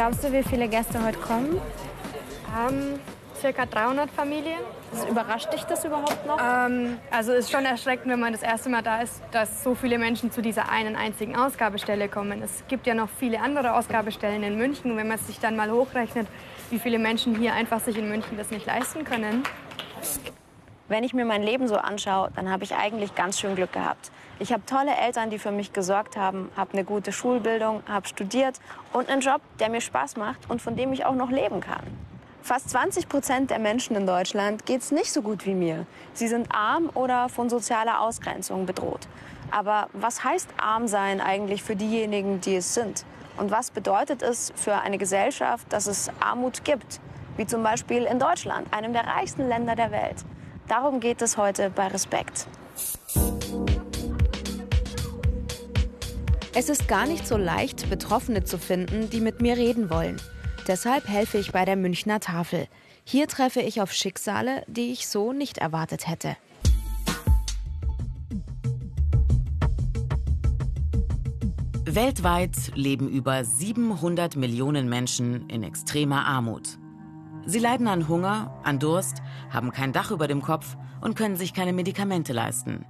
Glaubst du, wie viele Gäste heute kommen? Ähm, circa 300 Familien. Überrascht dich das überhaupt noch? Ähm, also es ist schon erschreckend, wenn man das erste Mal da ist, dass so viele Menschen zu dieser einen einzigen Ausgabestelle kommen. Es gibt ja noch viele andere Ausgabestellen in München. Und wenn man sich dann mal hochrechnet, wie viele Menschen hier einfach sich in München das nicht leisten können. Wenn ich mir mein Leben so anschaue, dann habe ich eigentlich ganz schön Glück gehabt. Ich habe tolle Eltern, die für mich gesorgt haben, habe eine gute Schulbildung, habe studiert und einen Job, der mir Spaß macht und von dem ich auch noch leben kann. Fast 20 Prozent der Menschen in Deutschland geht es nicht so gut wie mir. Sie sind arm oder von sozialer Ausgrenzung bedroht. Aber was heißt arm sein eigentlich für diejenigen, die es sind? Und was bedeutet es für eine Gesellschaft, dass es Armut gibt? Wie zum Beispiel in Deutschland, einem der reichsten Länder der Welt. Darum geht es heute bei Respekt. Es ist gar nicht so leicht, Betroffene zu finden, die mit mir reden wollen. Deshalb helfe ich bei der Münchner Tafel. Hier treffe ich auf Schicksale, die ich so nicht erwartet hätte. Weltweit leben über 700 Millionen Menschen in extremer Armut. Sie leiden an Hunger, an Durst, haben kein Dach über dem Kopf und können sich keine Medikamente leisten.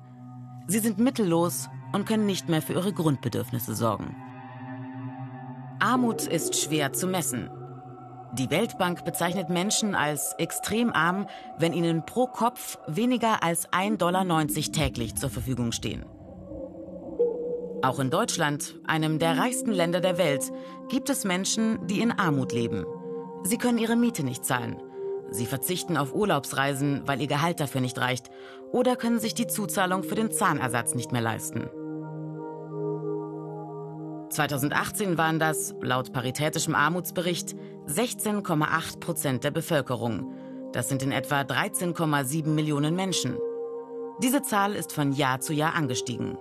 Sie sind mittellos und können nicht mehr für ihre Grundbedürfnisse sorgen. Armut ist schwer zu messen. Die Weltbank bezeichnet Menschen als extrem arm, wenn ihnen pro Kopf weniger als 1,90 Dollar täglich zur Verfügung stehen. Auch in Deutschland, einem der reichsten Länder der Welt, gibt es Menschen, die in Armut leben. Sie können ihre Miete nicht zahlen. Sie verzichten auf Urlaubsreisen, weil ihr Gehalt dafür nicht reicht, oder können sich die Zuzahlung für den Zahnersatz nicht mehr leisten. 2018 waren das, laut Paritätischem Armutsbericht, 16,8 Prozent der Bevölkerung. Das sind in etwa 13,7 Millionen Menschen. Diese Zahl ist von Jahr zu Jahr angestiegen.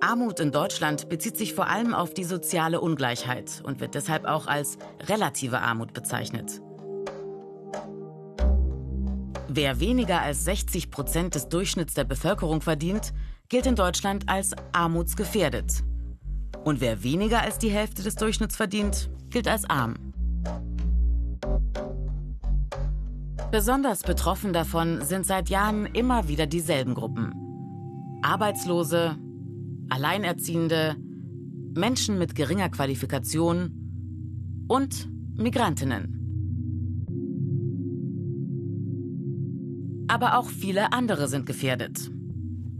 Armut in Deutschland bezieht sich vor allem auf die soziale Ungleichheit und wird deshalb auch als relative Armut bezeichnet. Wer weniger als 60 Prozent des Durchschnitts der Bevölkerung verdient, gilt in Deutschland als armutsgefährdet. Und wer weniger als die Hälfte des Durchschnitts verdient, gilt als arm. Besonders betroffen davon sind seit Jahren immer wieder dieselben Gruppen. Arbeitslose, Alleinerziehende, Menschen mit geringer Qualifikation und Migrantinnen. Aber auch viele andere sind gefährdet.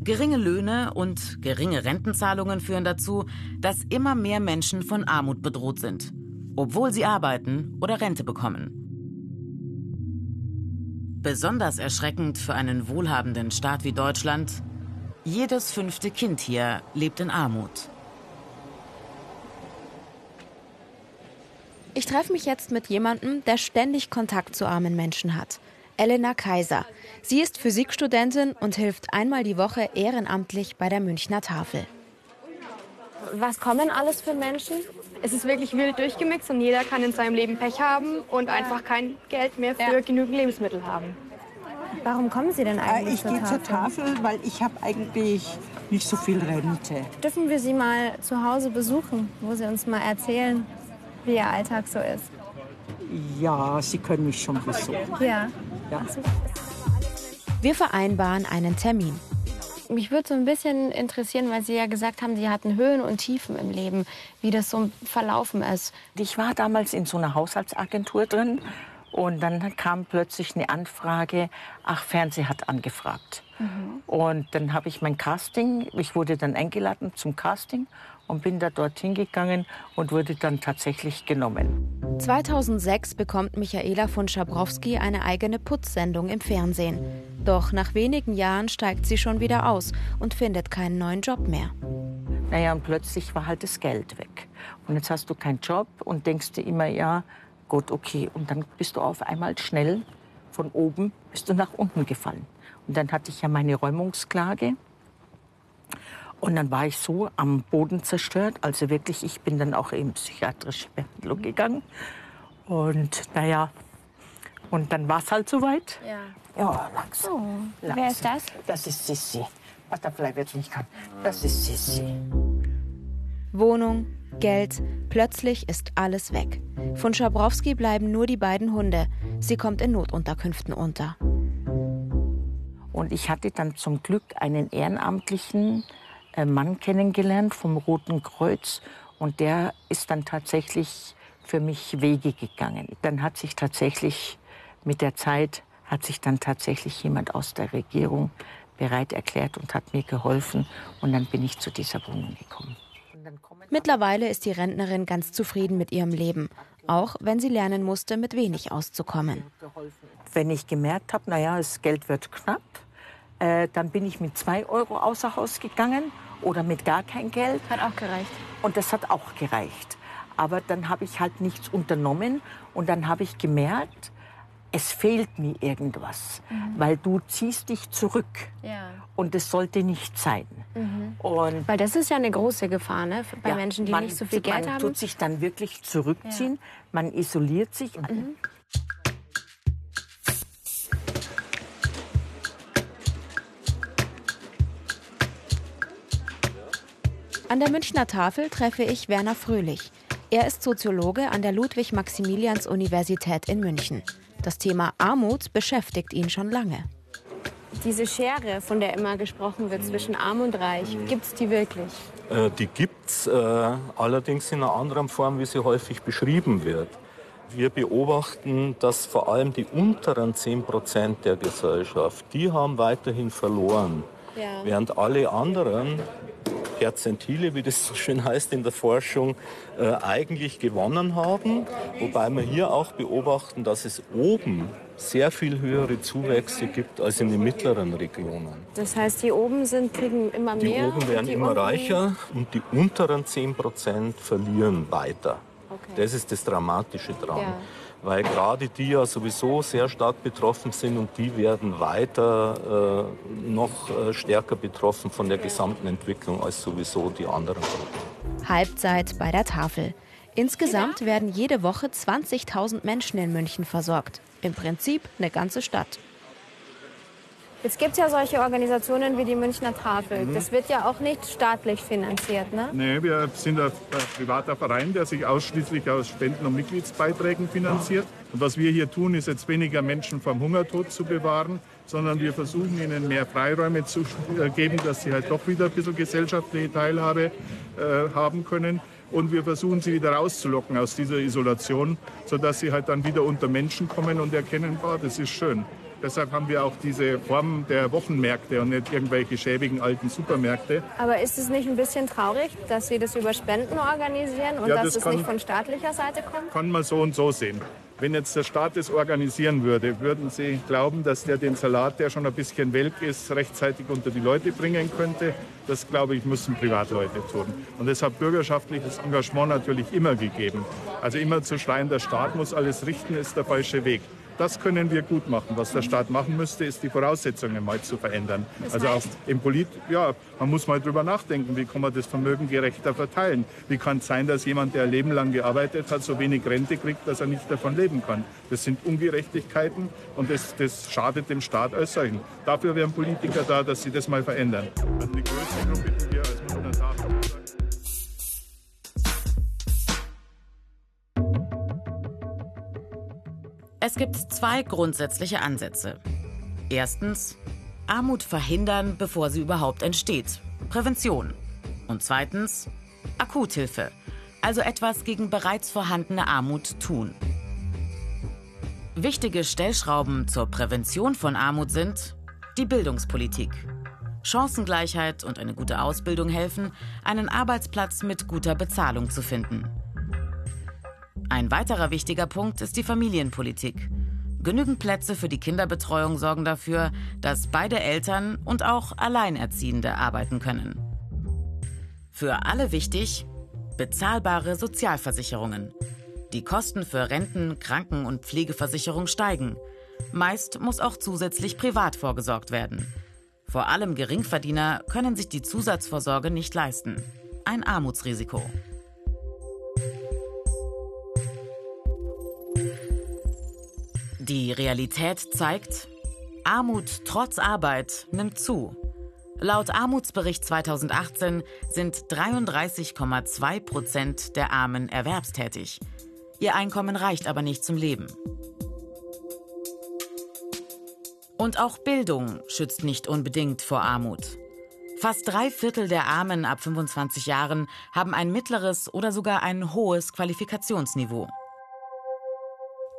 Geringe Löhne und geringe Rentenzahlungen führen dazu, dass immer mehr Menschen von Armut bedroht sind, obwohl sie arbeiten oder Rente bekommen. Besonders erschreckend für einen wohlhabenden Staat wie Deutschland, jedes fünfte Kind hier lebt in Armut. Ich treffe mich jetzt mit jemandem, der ständig Kontakt zu armen Menschen hat. Elena Kaiser. Sie ist Physikstudentin und hilft einmal die Woche ehrenamtlich bei der Münchner Tafel. Was kommen alles für Menschen? Es ist wirklich wild durchgemixt und jeder kann in seinem Leben Pech haben und einfach kein Geld mehr für ja. genügend Lebensmittel haben. Warum kommen Sie denn eigentlich äh, ich zur Tafel? Ich gehe zur Tafel, weil ich habe eigentlich nicht so viel Rente. Dürfen wir Sie mal zu Hause besuchen, wo Sie uns mal erzählen, wie Ihr Alltag so ist? Ja, Sie können mich schon besuchen. Ja. Ja. Wir vereinbaren einen Termin. Mich würde so ein bisschen interessieren, weil Sie ja gesagt haben, Sie hatten Höhen und Tiefen im Leben, wie das so verlaufen ist. Ich war damals in so einer Haushaltsagentur drin und dann kam plötzlich eine Anfrage, ach, Fernseh hat angefragt. Mhm. Und dann habe ich mein Casting, ich wurde dann eingeladen zum Casting und bin da dorthin gegangen und wurde dann tatsächlich genommen. 2006 bekommt Michaela von Schabrowski eine eigene Putzsendung im Fernsehen. Doch nach wenigen Jahren steigt sie schon wieder aus und findet keinen neuen Job mehr. Naja, und plötzlich war halt das Geld weg. Und jetzt hast du keinen Job und denkst dir immer, ja, gut, okay. Und dann bist du auf einmal schnell von oben, bist du nach unten gefallen. Und dann hatte ich ja meine Räumungsklage. Und dann war ich so am Boden zerstört. Also wirklich, ich bin dann auch in psychiatrische Behandlung gegangen. Und naja, und dann war es halt soweit. Ja. Ja, langsam. Oh. langsam. Wer ist das? Das ist Sissi. Butterfly wird nicht kann. Das ist Sissi. Wohnung, Geld, plötzlich ist alles weg. Von Schabrowski bleiben nur die beiden Hunde. Sie kommt in Notunterkünften unter. Und ich hatte dann zum Glück einen ehrenamtlichen äh, Mann kennengelernt vom Roten Kreuz. Und der ist dann tatsächlich für mich Wege gegangen. Dann hat sich tatsächlich mit der Zeit hat sich dann tatsächlich jemand aus der Regierung bereit erklärt und hat mir geholfen. Und dann bin ich zu dieser Wohnung gekommen. Mittlerweile ist die Rentnerin ganz zufrieden mit ihrem Leben, auch wenn sie lernen musste, mit wenig auszukommen. Wenn ich gemerkt habe, naja, das Geld wird knapp, äh, dann bin ich mit zwei Euro außer Haus gegangen oder mit gar kein Geld. Hat auch gereicht. Und das hat auch gereicht. Aber dann habe ich halt nichts unternommen und dann habe ich gemerkt, es fehlt mir irgendwas, mhm. weil du ziehst dich zurück. Ja. Und es sollte nicht sein. Mhm. Und weil das ist ja eine große Gefahr ne? bei ja, Menschen, die man, nicht so viel Geld man haben. Man tut sich dann wirklich zurückziehen, ja. man isoliert sich. Mhm. An der Münchner Tafel treffe ich Werner Fröhlich. Er ist Soziologe an der Ludwig-Maximilians-Universität in München. Das Thema Armut beschäftigt ihn schon lange. Diese Schere, von der immer gesprochen wird zwischen Arm und Reich, gibt es die wirklich? Äh, die gibt es, äh, allerdings in einer anderen Form, wie sie häufig beschrieben wird. Wir beobachten, dass vor allem die unteren 10 Prozent der Gesellschaft, die haben weiterhin verloren. Ja. Während alle anderen Perzentile, wie das so schön heißt in der Forschung, äh, eigentlich gewonnen haben. Wobei wir hier auch beobachten, dass es oben sehr viel höhere Zuwächse gibt als in den mittleren Regionen. Das heißt, die oben sind, kriegen immer mehr? Die oben werden die immer reicher und die unteren 10 Prozent verlieren weiter. Okay. Das ist das Dramatische dran. Ja weil gerade die ja sowieso sehr stark betroffen sind und die werden weiter äh, noch äh, stärker betroffen von der gesamten Entwicklung als sowieso die anderen Gruppen. Halbzeit bei der Tafel. Insgesamt werden jede Woche 20.000 Menschen in München versorgt. Im Prinzip eine ganze Stadt. Jetzt gibt es ja solche Organisationen wie die Münchner Tafel. Mhm. Das wird ja auch nicht staatlich finanziert, ne? Nee, wir sind ein privater Verein, der sich ausschließlich aus Spenden und Mitgliedsbeiträgen finanziert. Und was wir hier tun, ist jetzt weniger Menschen vom Hungertod zu bewahren, sondern wir versuchen ihnen mehr Freiräume zu äh, geben, dass sie halt doch wieder ein bisschen gesellschaftliche Teilhabe äh, haben können. Und wir versuchen sie wieder rauszulocken aus dieser Isolation, sodass sie halt dann wieder unter Menschen kommen und erkennen, boah, das ist schön. Deshalb haben wir auch diese Form der Wochenmärkte und nicht irgendwelche schäbigen alten Supermärkte. Aber ist es nicht ein bisschen traurig, dass Sie das über Spenden organisieren und ja, dass das es kann, nicht von staatlicher Seite kommt? Kann man so und so sehen. Wenn jetzt der Staat das organisieren würde, würden Sie glauben, dass der den Salat, der schon ein bisschen welk ist, rechtzeitig unter die Leute bringen könnte? Das, glaube ich, müssen Privatleute tun. Und deshalb bürgerschaftliches Engagement natürlich immer gegeben. Also immer zu schreien, der Staat muss alles richten, ist der falsche Weg. Das können wir gut machen. Was der Staat machen müsste, ist die Voraussetzungen mal zu verändern. Das also auch im Polit, ja, man muss mal drüber nachdenken, wie kann man das Vermögen gerechter verteilen? Wie kann es sein, dass jemand, der ein Leben lang gearbeitet hat, so wenig Rente kriegt, dass er nicht davon leben kann? Das sind Ungerechtigkeiten und das, das schadet dem Staat als solchen. Dafür wären Politiker da, dass sie das mal verändern. Also die größte Gruppe, die wir als Es gibt zwei grundsätzliche Ansätze. Erstens, Armut verhindern, bevor sie überhaupt entsteht. Prävention. Und zweitens, Akuthilfe. Also etwas gegen bereits vorhandene Armut tun. Wichtige Stellschrauben zur Prävention von Armut sind die Bildungspolitik. Chancengleichheit und eine gute Ausbildung helfen, einen Arbeitsplatz mit guter Bezahlung zu finden. Ein weiterer wichtiger Punkt ist die Familienpolitik. Genügend Plätze für die Kinderbetreuung sorgen dafür, dass beide Eltern und auch Alleinerziehende arbeiten können. Für alle wichtig, bezahlbare Sozialversicherungen. Die Kosten für Renten, Kranken- und Pflegeversicherung steigen. Meist muss auch zusätzlich privat vorgesorgt werden. Vor allem Geringverdiener können sich die Zusatzvorsorge nicht leisten. Ein Armutsrisiko. Die Realität zeigt, Armut trotz Arbeit nimmt zu. Laut Armutsbericht 2018 sind 33,2 Prozent der Armen erwerbstätig. Ihr Einkommen reicht aber nicht zum Leben. Und auch Bildung schützt nicht unbedingt vor Armut. Fast drei Viertel der Armen ab 25 Jahren haben ein mittleres oder sogar ein hohes Qualifikationsniveau.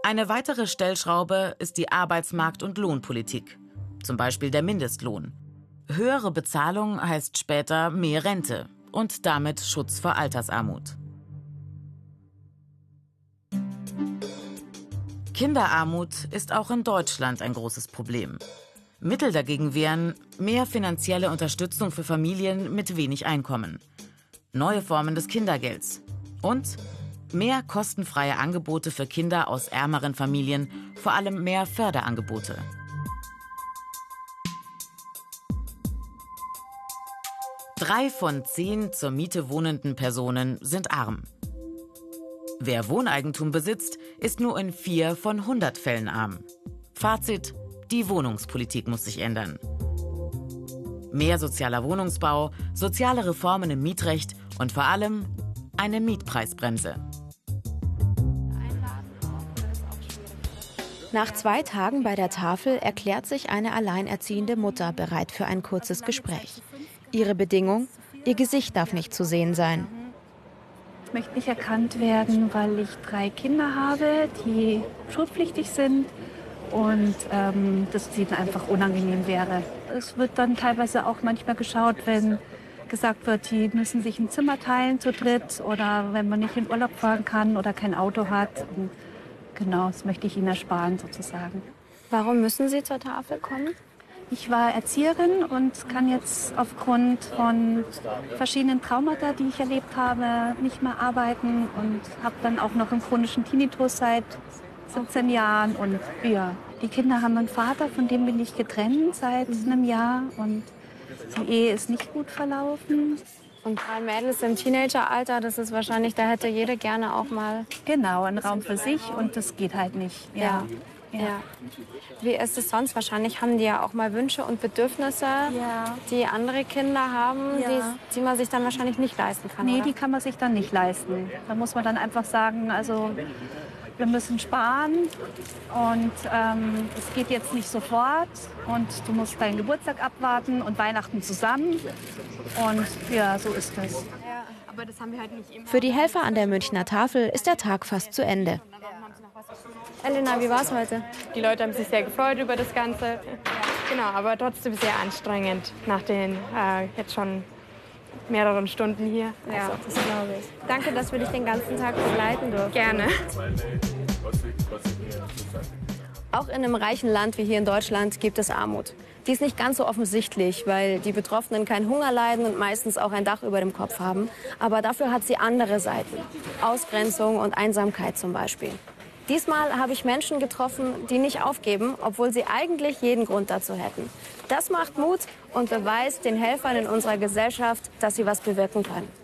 Eine weitere Stellschraube ist die Arbeitsmarkt- und Lohnpolitik, zum Beispiel der Mindestlohn. Höhere Bezahlung heißt später mehr Rente und damit Schutz vor Altersarmut. Kinderarmut ist auch in Deutschland ein großes Problem. Mittel dagegen wären mehr finanzielle Unterstützung für Familien mit wenig Einkommen, neue Formen des Kindergelds und mehr kostenfreie Angebote für Kinder aus ärmeren Familien, vor allem mehr Förderangebote. Drei von zehn zur Miete wohnenden Personen sind arm. Wer Wohneigentum besitzt, ist nur in vier von 100 Fällen arm. Fazit, die Wohnungspolitik muss sich ändern. Mehr sozialer Wohnungsbau, soziale Reformen im Mietrecht und vor allem eine Mietpreisbremse. Nach zwei Tagen bei der Tafel erklärt sich eine alleinerziehende Mutter bereit für ein kurzes Gespräch. Ihre Bedingung? Ihr Gesicht darf nicht zu sehen sein. Ich möchte nicht erkannt werden, weil ich drei Kinder habe, die schulpflichtig sind und ähm, das ihnen einfach unangenehm wäre. Es wird dann teilweise auch manchmal geschaut, wenn gesagt wird, die müssen sich ein Zimmer teilen zu dritt oder wenn man nicht in Urlaub fahren kann oder kein Auto hat. Und genau, das möchte ich ihnen ersparen sozusagen. Warum müssen Sie zur Tafel kommen? Ich war Erzieherin und kann jetzt aufgrund von verschiedenen Traumata, die ich erlebt habe, nicht mehr arbeiten und habe dann auch noch einen chronischen Tinnitus seit 17 Jahren. Und ja, die Kinder haben einen Vater, von dem bin ich getrennt seit einem Jahr und die Ehe ist nicht gut verlaufen. Und drei Mädels im Teenageralter, das ist wahrscheinlich, da hätte jede gerne auch mal. Genau, einen Raum für sich und das geht halt nicht. Ja. Ja. ja. Wie ist es sonst? Wahrscheinlich haben die ja auch mal Wünsche und Bedürfnisse, ja. die andere Kinder haben, die, die, man sich dann wahrscheinlich nicht leisten kann. Nee, oder? die kann man sich dann nicht leisten. Da muss man dann einfach sagen, also wir müssen sparen und ähm, es geht jetzt nicht sofort und du musst deinen Geburtstag abwarten und Weihnachten zusammen. Und ja, so ist es. Halt Für die Helfer an der Münchner Tafel ist der Tag fast zu Ende. Elena, wie war es heute? Die Leute haben sich sehr gefreut über das Ganze. Genau, aber trotzdem sehr anstrengend nach den äh, jetzt schon mehreren Stunden hier. Ja, also, das glaube ich. Danke, dass wir dich den ganzen Tag begleiten durften. Gerne. Auch in einem reichen Land wie hier in Deutschland gibt es Armut. Die ist nicht ganz so offensichtlich, weil die Betroffenen keinen Hunger leiden und meistens auch ein Dach über dem Kopf haben. Aber dafür hat sie andere Seiten. Ausgrenzung und Einsamkeit zum Beispiel. Diesmal habe ich Menschen getroffen, die nicht aufgeben, obwohl sie eigentlich jeden Grund dazu hätten. Das macht Mut und beweist den Helfern in unserer Gesellschaft, dass sie was bewirken können.